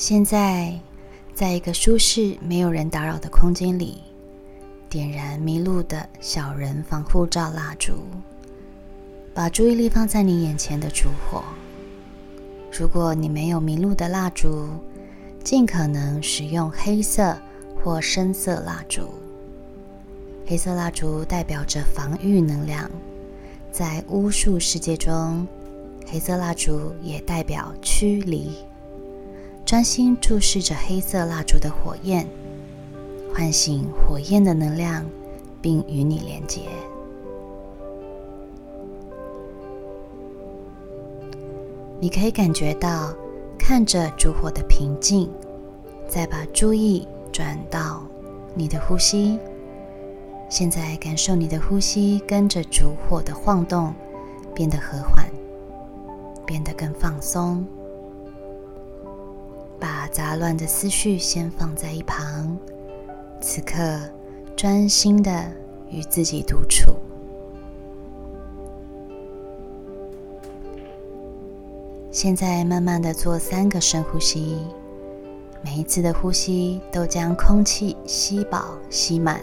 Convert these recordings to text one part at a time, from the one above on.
现在，在一个舒适、没有人打扰的空间里，点燃麋鹿的小人防护罩蜡烛，把注意力放在你眼前的烛火。如果你没有迷路的蜡烛，尽可能使用黑色或深色蜡烛。黑色蜡烛代表着防御能量，在巫术世界中，黑色蜡烛也代表驱离。专心注视着黑色蜡烛的火焰，唤醒火焰的能量，并与你连接。你可以感觉到。看着烛火的平静，再把注意转到你的呼吸。现在感受你的呼吸跟着烛火的晃动，变得和缓，变得更放松。把杂乱的思绪先放在一旁，此刻专心的与自己独处。现在慢慢的做三个深呼吸，每一次的呼吸都将空气吸饱吸满，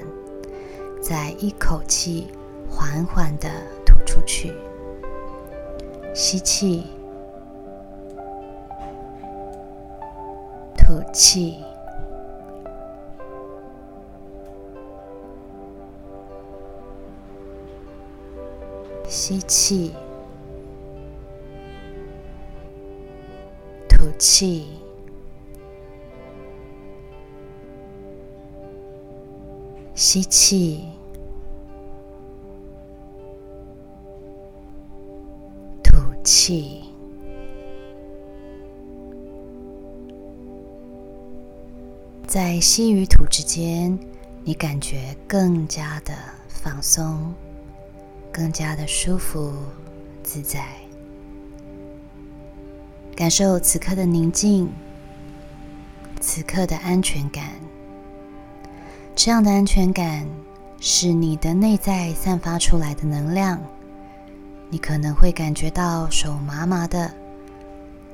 再一口气缓缓的吐出去。吸气，吐气，吸气。吐气，吸气，吐气。在吸与吐之间，你感觉更加的放松，更加的舒服自在。感受此刻的宁静，此刻的安全感。这样的安全感是你的内在散发出来的能量。你可能会感觉到手麻麻的，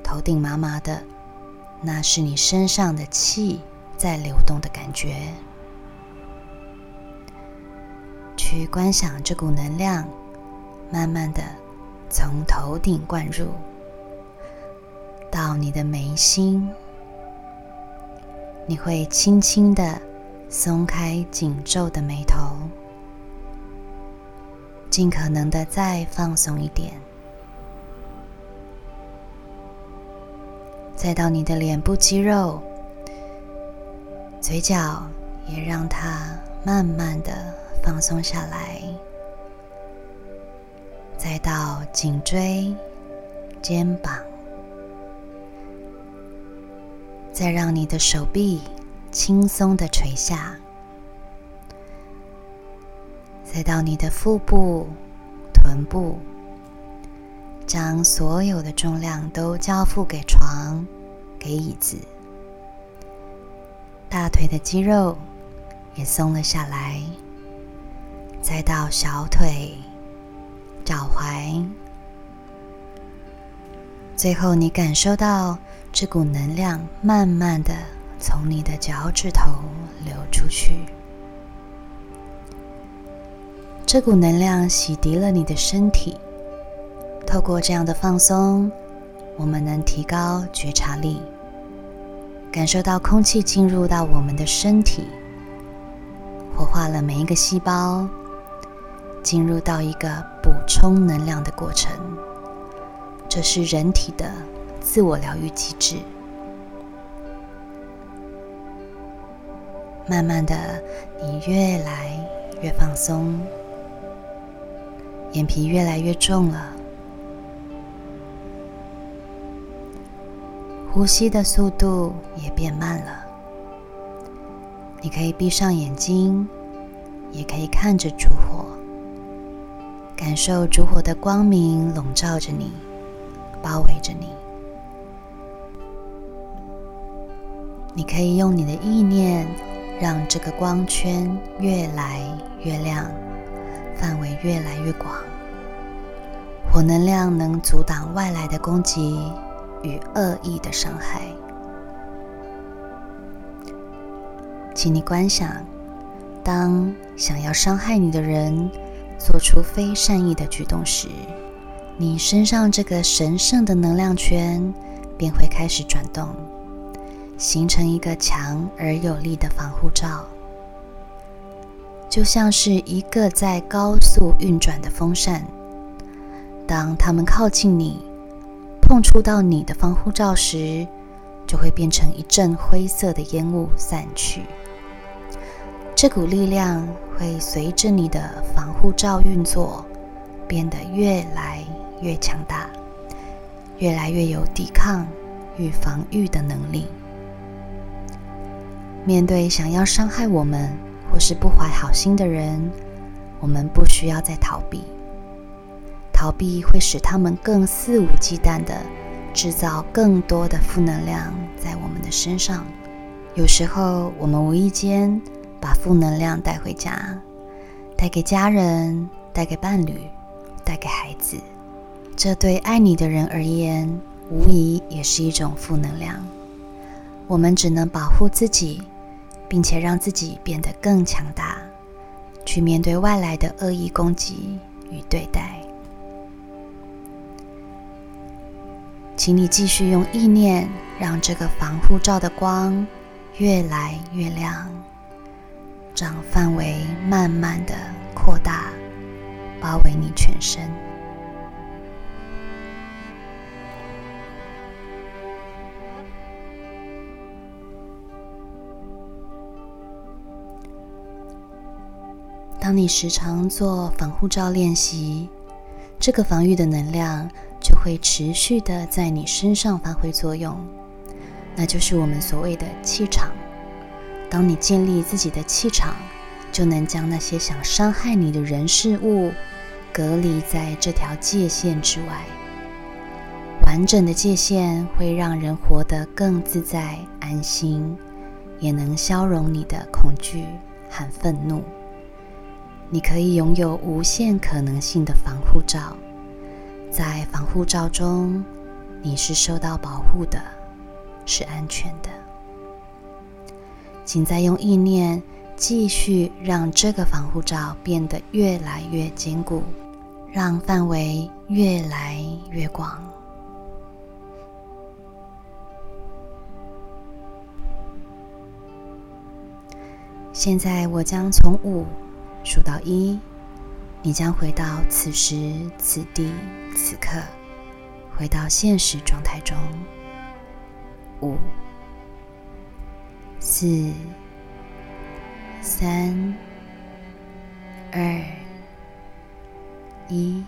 头顶麻麻的，那是你身上的气在流动的感觉。去观想这股能量，慢慢的从头顶灌入。到你的眉心，你会轻轻的松开紧皱的眉头，尽可能的再放松一点，再到你的脸部肌肉，嘴角也让它慢慢的放松下来，再到颈椎、肩膀。再让你的手臂轻松的垂下，再到你的腹部、臀部，将所有的重量都交付给床、给椅子，大腿的肌肉也松了下来，再到小腿、脚踝，最后你感受到。这股能量慢慢的从你的脚趾头流出去，这股能量洗涤了你的身体。透过这样的放松，我们能提高觉察力，感受到空气进入到我们的身体，活化了每一个细胞，进入到一个补充能量的过程。这是人体的。自我疗愈机制，慢慢的，你越来越放松，眼皮越来越重了，呼吸的速度也变慢了。你可以闭上眼睛，也可以看着烛火，感受烛火的光明笼罩着你，包围着你。你可以用你的意念，让这个光圈越来越亮，范围越来越广。火能量能阻挡外来的攻击与恶意的伤害，请你观想，当想要伤害你的人做出非善意的举动时，你身上这个神圣的能量圈便会开始转动，形成一个强而有力的防护罩，就像是一个在高速运转的风扇。当他们靠近你，碰触到你的防护罩时，就会变成一阵灰色的烟雾散去。这股力量会随着你的防护罩运作，变得越来越强大，越来越有抵抗与防御的能力。面对想要伤害我们或是不怀好心的人，我们不需要再逃避。逃避会使他们更肆无忌惮地制造更多的负能量在我们的身上。有时候，我们无意间把负能量带回家，带给家人，带给伴侣，带给孩子。这对爱你的人而言，无疑也是一种负能量。我们只能保护自己，并且让自己变得更强大，去面对外来的恶意攻击与对待。请你继续用意念，让这个防护罩的光越来越亮，让范围慢慢的扩大，包围你全身。当你时常做防护罩练习，这个防御的能量。就会持续的在你身上发挥作用，那就是我们所谓的气场。当你建立自己的气场，就能将那些想伤害你的人事物隔离在这条界限之外。完整的界限会让人活得更自在、安心，也能消融你的恐惧和愤怒。你可以拥有无限可能性的防护罩。在防护罩中，你是受到保护的，是安全的。请再用意念继续让这个防护罩变得越来越坚固，让范围越来越广。现在，我将从五数到一。你将回到此时此地此刻，回到现实状态中。五、四、三、二、一。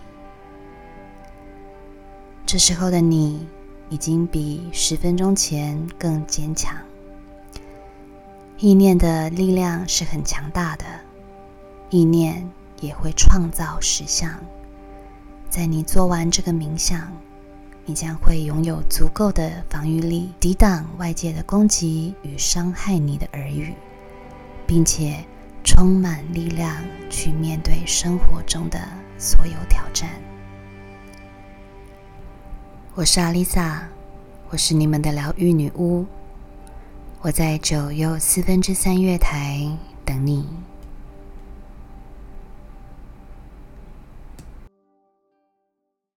这时候的你已经比十分钟前更坚强。意念的力量是很强大的，意念。也会创造实相。在你做完这个冥想，你将会拥有足够的防御力，抵挡外界的攻击与伤害你的耳语，并且充满力量去面对生活中的所有挑战。我是阿丽萨，我是你们的疗愈女巫。我在九又四分之三月台等你。